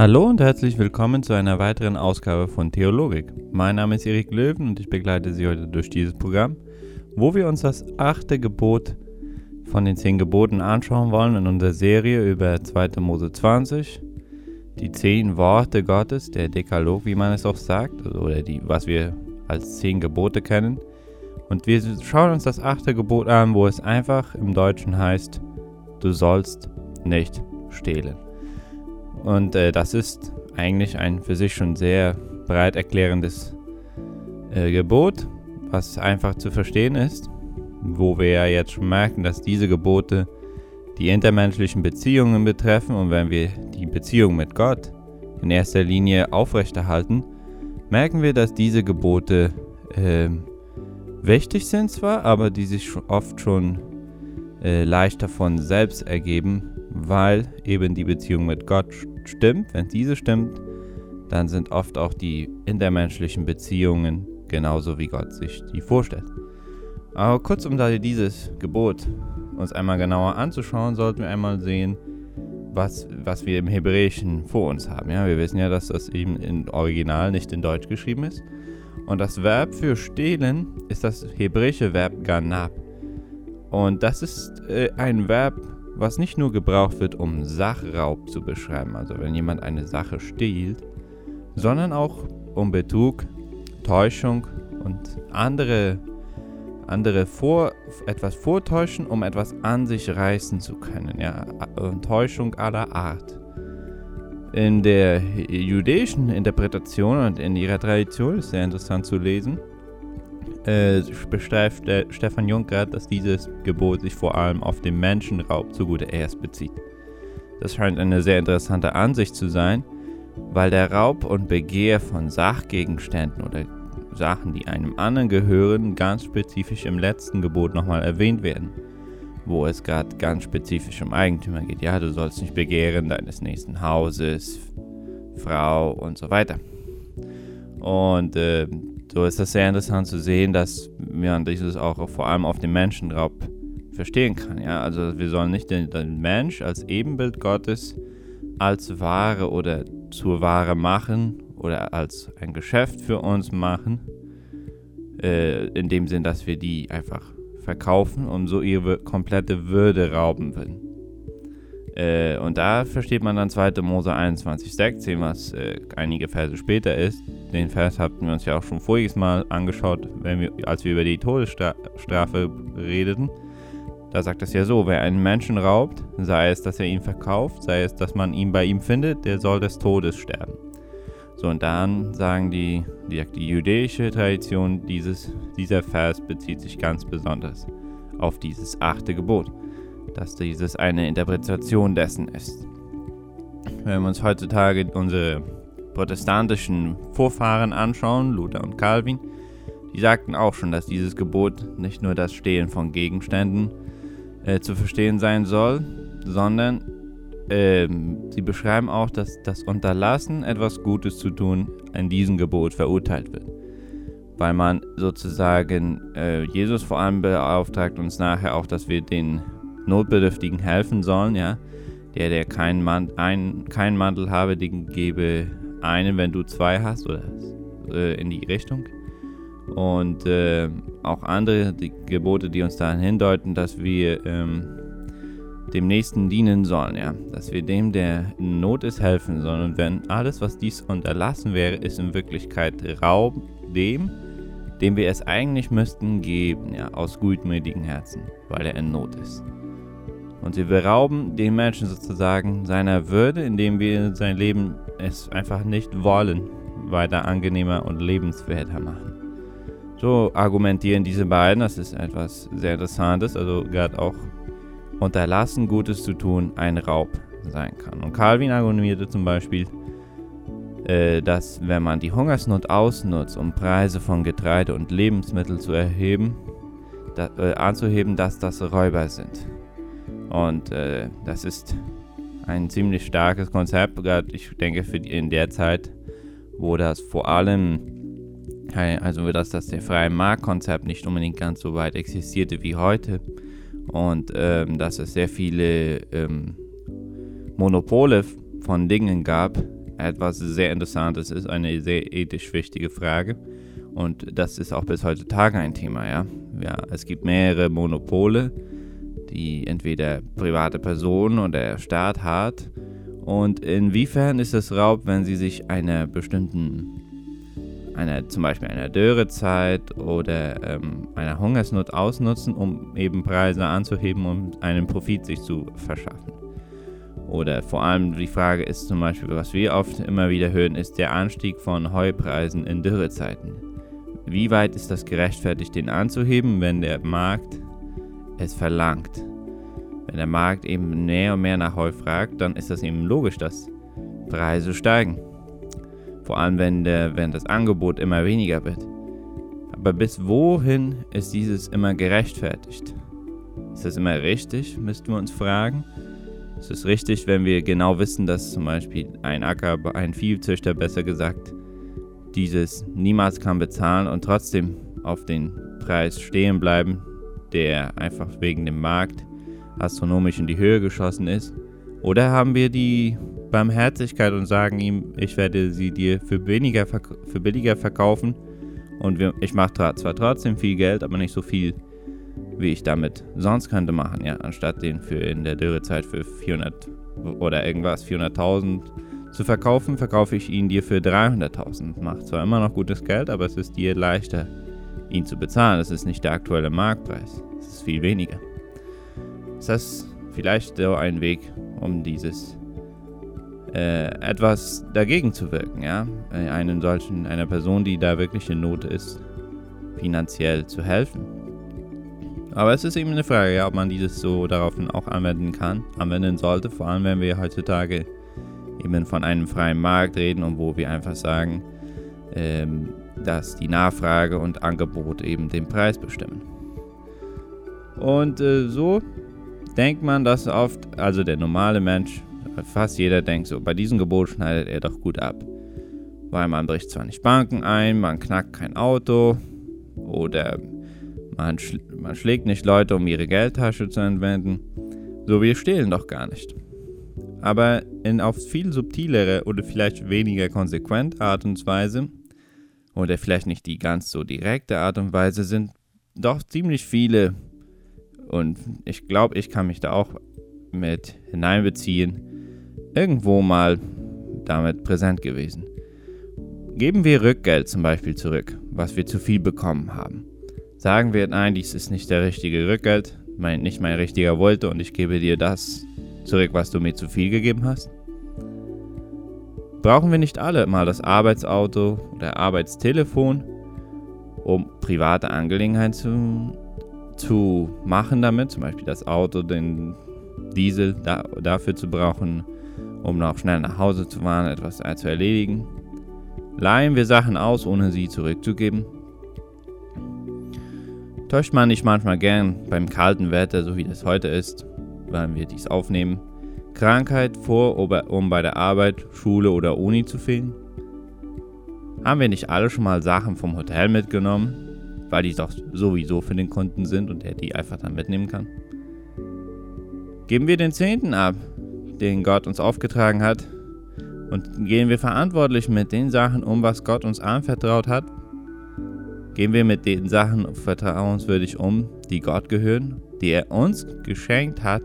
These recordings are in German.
Hallo und herzlich willkommen zu einer weiteren Ausgabe von Theologik. Mein Name ist Erik Löwen und ich begleite Sie heute durch dieses Programm, wo wir uns das achte Gebot von den zehn Geboten anschauen wollen in unserer Serie über 2. Mose 20, die zehn Worte Gottes, der Dekalog, wie man es auch sagt, oder die, was wir als zehn Gebote kennen. Und wir schauen uns das achte Gebot an, wo es einfach im Deutschen heißt, du sollst nicht stehlen. Und äh, das ist eigentlich ein für sich schon sehr breit erklärendes äh, Gebot, was einfach zu verstehen ist, wo wir ja jetzt schon merken, dass diese Gebote die intermenschlichen Beziehungen betreffen. Und wenn wir die Beziehung mit Gott in erster Linie aufrechterhalten, merken wir, dass diese Gebote äh, wichtig sind zwar, aber die sich oft schon äh, leichter von selbst ergeben, weil eben die Beziehung mit Gott stimmt. Wenn diese stimmt, dann sind oft auch die intermenschlichen Beziehungen genauso wie Gott sich die vorstellt. Aber kurz um dieses Gebot uns einmal genauer anzuschauen, sollten wir einmal sehen, was, was wir im Hebräischen vor uns haben. Ja, wir wissen ja, dass das eben im Original nicht in Deutsch geschrieben ist. Und das Verb für stehlen ist das hebräische Verb ganab. Und das ist äh, ein Verb, was nicht nur gebraucht wird, um Sachraub zu beschreiben, also wenn jemand eine Sache stiehlt, sondern auch um Betrug, Täuschung und andere, andere vor, etwas vortäuschen, um etwas an sich reißen zu können. Ja? Täuschung aller Art. In der jüdischen Interpretation und in ihrer Tradition ist sehr interessant zu lesen, äh, beschreibt äh, Stefan Juncker, dass dieses Gebot sich vor allem auf den Menschenraub zugute erst bezieht. Das scheint eine sehr interessante Ansicht zu sein, weil der Raub und Begehr von Sachgegenständen oder Sachen, die einem anderen gehören, ganz spezifisch im letzten Gebot nochmal erwähnt werden, wo es gerade ganz spezifisch um Eigentümer geht. Ja, du sollst nicht begehren deines nächsten Hauses, Frau und so weiter. Und äh, so ist das sehr interessant zu sehen, dass man dieses auch vor allem auf den Menschenraub verstehen kann. Ja? Also wir sollen nicht den, den Mensch als Ebenbild Gottes als Ware oder zur Ware machen oder als ein Geschäft für uns machen, äh, in dem Sinn, dass wir die einfach verkaufen und so ihre komplette Würde rauben würden. Äh, und da versteht man dann 2. Mose 21, 16, was äh, einige Verse später ist. Den Vers hatten wir uns ja auch schon voriges Mal angeschaut, wir, als wir über die Todesstrafe redeten. Da sagt es ja so, wer einen Menschen raubt, sei es, dass er ihn verkauft, sei es, dass man ihn bei ihm findet, der soll des Todes sterben. So, und dann sagen die, die, die jüdische Tradition, dieses, dieser Vers bezieht sich ganz besonders auf dieses achte Gebot dass dieses eine Interpretation dessen ist. Wenn wir uns heutzutage unsere protestantischen Vorfahren anschauen, Luther und Calvin, die sagten auch schon, dass dieses Gebot nicht nur das Stehlen von Gegenständen äh, zu verstehen sein soll, sondern äh, sie beschreiben auch, dass das Unterlassen, etwas Gutes zu tun, in diesem Gebot verurteilt wird. Weil man sozusagen, äh, Jesus vor allem beauftragt uns nachher auch, dass wir den Notbedürftigen helfen sollen, ja. Der, der keinen, Man ein, keinen Mantel habe, den gebe einen, wenn du zwei hast, oder äh, in die Richtung. Und äh, auch andere die Gebote, die uns daran hindeuten, dass wir ähm, dem Nächsten dienen sollen, ja. Dass wir dem, der in Not ist, helfen sollen. Und wenn alles, was dies unterlassen wäre, ist in Wirklichkeit Raub dem, dem wir es eigentlich müssten geben, ja, aus gutmütigen Herzen, weil er in Not ist. Und sie berauben den Menschen sozusagen seiner Würde, indem wir sein Leben es einfach nicht wollen, weiter angenehmer und lebenswerter machen. So argumentieren diese beiden, das ist etwas sehr Interessantes, also gerade auch unterlassen, Gutes zu tun, ein Raub sein kann. Und Calvin argumentierte zum Beispiel, äh, dass wenn man die Hungersnot ausnutzt, um Preise von Getreide und Lebensmitteln zu erheben, da, äh, anzuheben, dass das Räuber sind. Und äh, das ist ein ziemlich starkes Konzept, gerade ich denke für die, in der Zeit, wo das vor allem, also dass das der freie Marktkonzept nicht unbedingt ganz so weit existierte wie heute und ähm, dass es sehr viele ähm, Monopole von Dingen gab, etwas sehr Interessantes ist, eine sehr ethisch wichtige Frage. Und das ist auch bis heutzutage ein Thema, ja. ja es gibt mehrere Monopole, die entweder private Personen oder der Staat hat. Und inwiefern ist es Raub, wenn sie sich einer bestimmten, einer, zum Beispiel einer Dürrezeit oder ähm, einer Hungersnot ausnutzen, um eben Preise anzuheben, um einen Profit sich zu verschaffen? Oder vor allem die Frage ist zum Beispiel, was wir oft immer wieder hören, ist der Anstieg von Heupreisen in Dürrezeiten. Wie weit ist das gerechtfertigt, den anzuheben, wenn der Markt es verlangt? Wenn der Markt eben mehr und mehr nach Heu fragt, dann ist das eben logisch, dass Preise steigen. Vor allem, wenn, der, wenn das Angebot immer weniger wird. Aber bis wohin ist dieses immer gerechtfertigt? Ist das immer richtig, müssten wir uns fragen. Es ist richtig, wenn wir genau wissen, dass zum Beispiel ein Acker, ein Viehzüchter besser gesagt, dieses niemals kann bezahlen und trotzdem auf den Preis stehen bleiben, der einfach wegen dem Markt astronomisch in die Höhe geschossen ist. Oder haben wir die Barmherzigkeit und sagen ihm, ich werde sie dir für, weniger, für billiger verkaufen und wir, ich mache zwar trotzdem viel Geld, aber nicht so viel wie ich damit sonst könnte machen, ja, anstatt den für in der Dürrezeit für 400 oder irgendwas 400.000 zu verkaufen, verkaufe ich ihn dir für 300.000. Macht zwar immer noch gutes Geld, aber es ist dir leichter, ihn zu bezahlen. Es ist nicht der aktuelle Marktpreis. Es ist viel weniger. Ist das vielleicht so ein Weg, um dieses äh, etwas dagegen zu wirken, ja? Einen solchen, einer Person, die da wirklich in Not ist, finanziell zu helfen. Aber es ist eben eine Frage, ja, ob man dieses so darauf auch anwenden kann, anwenden sollte, vor allem wenn wir heutzutage eben von einem freien Markt reden und wo wir einfach sagen, ähm, dass die Nachfrage und Angebot eben den Preis bestimmen. Und äh, so denkt man das oft, also der normale Mensch, fast jeder denkt so, bei diesem Gebot schneidet er doch gut ab. Weil man bricht zwar nicht Banken ein, man knackt kein Auto oder man, schl man schlägt nicht Leute, um ihre Geldtasche zu entwenden. So, wir stehlen doch gar nicht. Aber in auf viel subtilere oder vielleicht weniger konsequente Art und Weise, oder vielleicht nicht die ganz so direkte Art und Weise, sind doch ziemlich viele, und ich glaube, ich kann mich da auch mit hineinbeziehen, irgendwo mal damit präsent gewesen. Geben wir Rückgeld zum Beispiel zurück, was wir zu viel bekommen haben. Sagen wir, nein, dies ist nicht der richtige Rückgeld, mein, nicht mein richtiger wollte und ich gebe dir das zurück, was du mir zu viel gegeben hast? Brauchen wir nicht alle mal das Arbeitsauto oder Arbeitstelefon, um private Angelegenheiten zu, zu machen damit, zum Beispiel das Auto, den Diesel da, dafür zu brauchen, um noch schnell nach Hause zu fahren, etwas zu erledigen? Leihen wir Sachen aus, ohne sie zurückzugeben? Täuscht man nicht manchmal gern beim kalten Wetter, so wie das heute ist, wenn wir dies aufnehmen, Krankheit vor, um bei der Arbeit, Schule oder Uni zu fehlen? Haben wir nicht alle schon mal Sachen vom Hotel mitgenommen, weil die doch sowieso für den Kunden sind und er die einfach dann mitnehmen kann? Geben wir den Zehnten ab, den Gott uns aufgetragen hat, und gehen wir verantwortlich mit den Sachen um, was Gott uns anvertraut hat, Gehen wir mit den Sachen vertrauenswürdig um, die Gott gehören, die er uns geschenkt hat,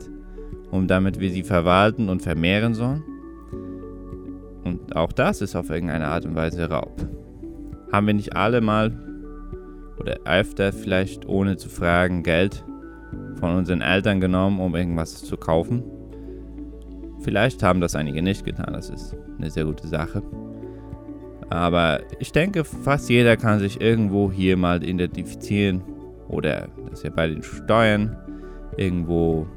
um damit wir sie verwalten und vermehren sollen? Und auch das ist auf irgendeine Art und Weise Raub. Haben wir nicht alle mal oder öfter vielleicht ohne zu fragen Geld von unseren Eltern genommen, um irgendwas zu kaufen? Vielleicht haben das einige nicht getan, das ist eine sehr gute Sache. Aber ich denke, fast jeder kann sich irgendwo hier mal identifizieren oder dass er bei den Steuern irgendwo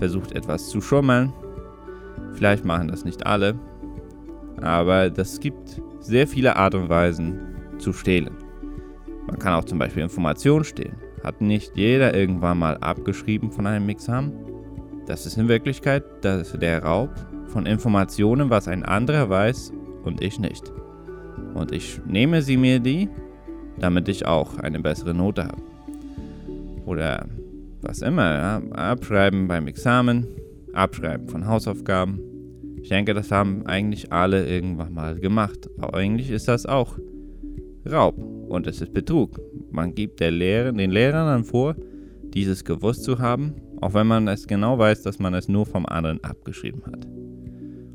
versucht etwas zu schummeln. Vielleicht machen das nicht alle, aber das gibt sehr viele Art und Weisen zu stehlen. Man kann auch zum Beispiel Informationen stehlen. Hat nicht jeder irgendwann mal abgeschrieben von einem Examen? Das ist in Wirklichkeit der Raub von Informationen, was ein anderer weiß und ich nicht. Und ich nehme sie mir die, damit ich auch eine bessere Note habe. Oder was immer, ja? abschreiben beim Examen, abschreiben von Hausaufgaben, Ich denke, das haben eigentlich alle irgendwann mal gemacht. Aber eigentlich ist das auch Raub und es ist Betrug. Man gibt Lehrer, den Lehrern dann vor, dieses gewusst zu haben, auch wenn man es genau weiß, dass man es nur vom anderen abgeschrieben hat.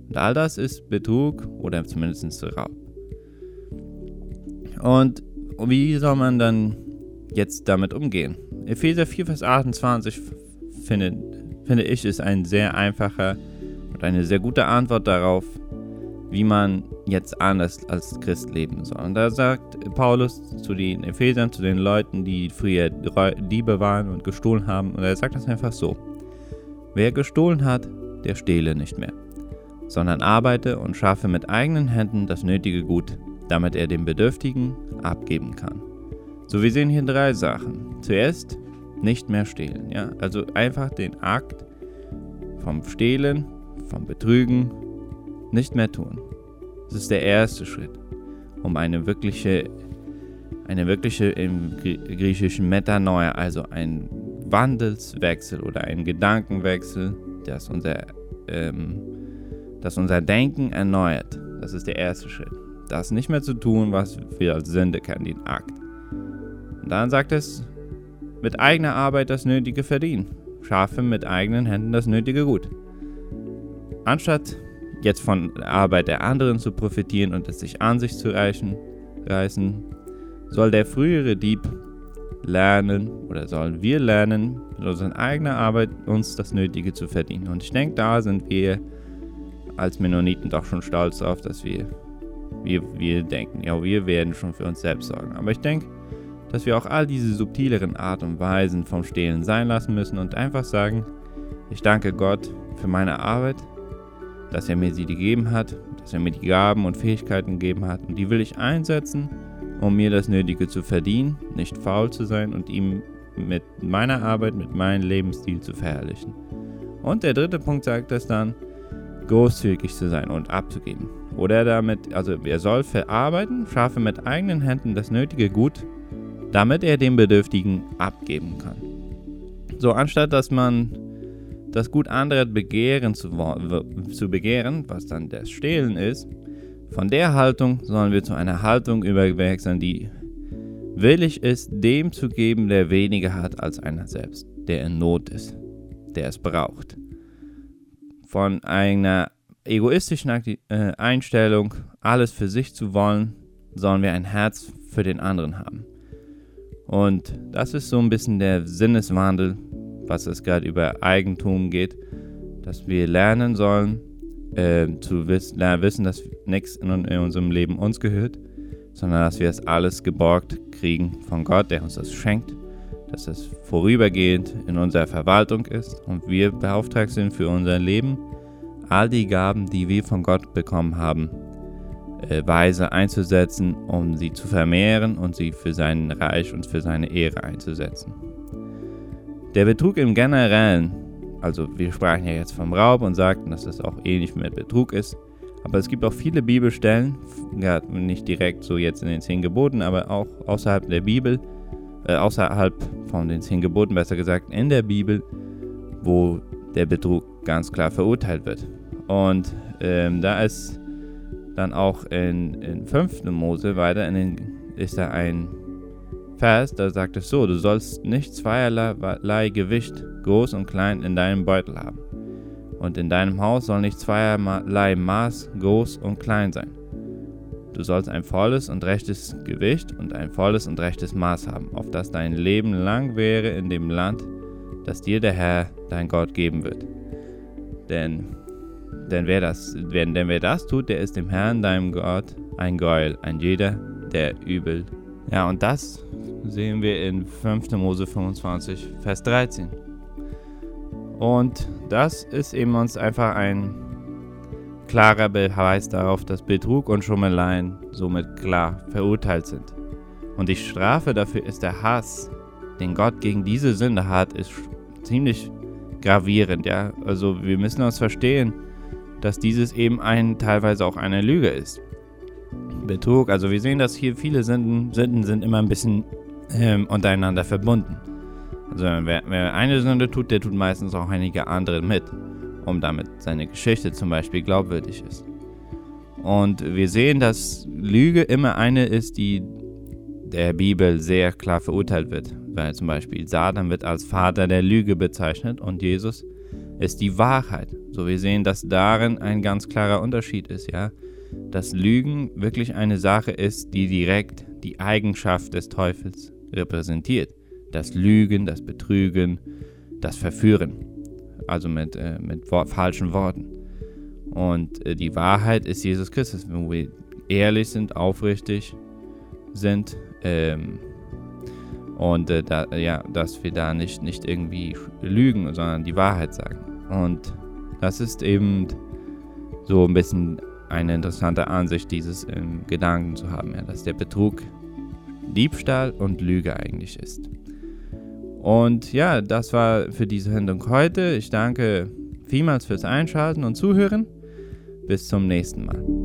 Und all das ist Betrug oder zumindest Raub. Und wie soll man dann jetzt damit umgehen? Epheser 4, Vers 28 finde, finde ich ist ein sehr einfacher und eine sehr gute Antwort darauf, wie man jetzt anders als Christ leben soll. Und da sagt Paulus zu den Ephesern, zu den Leuten, die früher Diebe waren und gestohlen haben, und er sagt das einfach so. Wer gestohlen hat, der stehle nicht mehr, sondern arbeite und schaffe mit eigenen Händen das nötige Gut, damit er dem Bedürftigen abgeben kann. So, wir sehen hier drei Sachen. Zuerst nicht mehr stehlen, ja, also einfach den Akt vom Stehlen, vom Betrügen nicht mehr tun. Das ist der erste Schritt, um eine wirkliche, eine wirkliche im griechischen Metanoia, also ein Wandelswechsel oder ein Gedankenwechsel, das unser, ähm, das unser Denken erneuert. Das ist der erste Schritt. Das nicht mehr zu tun, was wir als Sünde kennen, den Akt. Und dann sagt es, mit eigener Arbeit das Nötige verdienen. Schaffe mit eigenen Händen das Nötige Gut. Anstatt jetzt von der Arbeit der anderen zu profitieren und es sich an sich zu reichen, reißen, soll der frühere Dieb lernen oder sollen wir lernen, mit unserer eigenen Arbeit uns das Nötige zu verdienen. Und ich denke, da sind wir als Mennoniten doch schon stolz auf, dass wir, wir, wir denken, ja, wir werden schon für uns selbst sorgen. Aber ich denke, dass wir auch all diese subtileren Art und Weisen vom Stehlen sein lassen müssen und einfach sagen, ich danke Gott für meine Arbeit dass er mir sie gegeben hat, dass er mir die Gaben und Fähigkeiten gegeben hat und die will ich einsetzen, um mir das Nötige zu verdienen, nicht faul zu sein und ihm mit meiner Arbeit, mit meinem Lebensstil zu verherrlichen. Und der dritte Punkt sagt es dann, großzügig zu sein und abzugeben. Oder damit, also er soll verarbeiten, schaffe mit eigenen Händen das nötige Gut, damit er dem Bedürftigen abgeben kann. So, anstatt dass man das Gut anderer begehren zu, zu begehren, was dann das Stehlen ist, von der Haltung sollen wir zu einer Haltung überwechseln, die willig ist, dem zu geben, der weniger hat als einer selbst, der in Not ist, der es braucht. Von einer egoistischen äh, Einstellung, alles für sich zu wollen, sollen wir ein Herz für den anderen haben. Und das ist so ein bisschen der Sinneswandel, was es gerade über Eigentum geht, dass wir lernen sollen, äh, zu wiss lernen, wissen, dass nichts in, in, unserem Leben uns gehört, sondern dass wir es alles geborgt kriegen von Gott, der uns das schenkt, dass es vorübergehend in unserer Verwaltung ist und wir beauftragt sind für unser Leben, all die Gaben, die wir von Gott bekommen haben, weise einzusetzen, um sie zu vermehren und sie für sein Reich und für seine Ehre einzusetzen. Der Betrug im Generellen, also wir sprachen ja jetzt vom Raub und sagten, dass das auch ähnlich mit Betrug ist, aber es gibt auch viele Bibelstellen, nicht direkt so jetzt in den zehn Geboten, aber auch außerhalb der Bibel, äh, außerhalb von den zehn Geboten, besser gesagt, in der Bibel, wo der Betrug ganz klar verurteilt wird. Und ähm, da ist dann auch in, in 5. Mose weiter, in den, ist da ein Vers, da sagt es so, du sollst nicht zweierlei Gewicht, groß und klein, in deinem Beutel haben. Und in deinem Haus soll nicht zweierlei Maß, groß und klein sein. Du sollst ein volles und rechtes Gewicht und ein volles und rechtes Maß haben, auf das dein Leben lang wäre in dem Land, das dir der Herr, dein Gott, geben wird. Denn, denn, wer das, denn, denn wer das tut, der ist dem Herrn, deinem Gott, ein Gräuel, ein jeder, der übel. Ja, und das sehen wir in 5. Mose 25, Vers 13. Und das ist eben uns einfach ein klarer Beweis darauf, dass Betrug und Schummeleien somit klar verurteilt sind. Und die Strafe dafür ist der Hass, den Gott gegen diese Sünde hat, ist ziemlich gravierend, ja. Also wir müssen uns verstehen, dass dieses eben ein teilweise auch eine Lüge ist. Betrug, also wir sehen, dass hier viele Sünden, Sünden sind immer ein bisschen ähm, untereinander verbunden. Also wer, wer, eine Sünde tut, der tut meistens auch einige andere mit. um damit seine Geschichte zum Beispiel glaubwürdig ist. Und wir sehen, dass Lüge immer eine ist, die der Bibel sehr klar verurteilt wird. Weil zum Beispiel Satan wird als Vater der Lüge bezeichnet und Jesus ist die Wahrheit. So wir sehen, dass darin ein ganz klarer Unterschied ist, ja. Dass Lügen wirklich eine Sache ist, die direkt die Eigenschaft des Teufels repräsentiert. Das Lügen, das Betrügen, das Verführen. Also mit, äh, mit falschen Worten. Und äh, die Wahrheit ist Jesus Christus, wenn wir ehrlich sind, aufrichtig sind. Ähm, und äh, da, ja, dass wir da nicht, nicht irgendwie lügen, sondern die Wahrheit sagen. Und das ist eben so ein bisschen eine interessante Ansicht, dieses ähm, Gedanken zu haben, ja, dass der Betrug Diebstahl und Lüge eigentlich ist. Und ja, das war für diese Sendung heute. Ich danke vielmals fürs Einschalten und Zuhören. Bis zum nächsten Mal.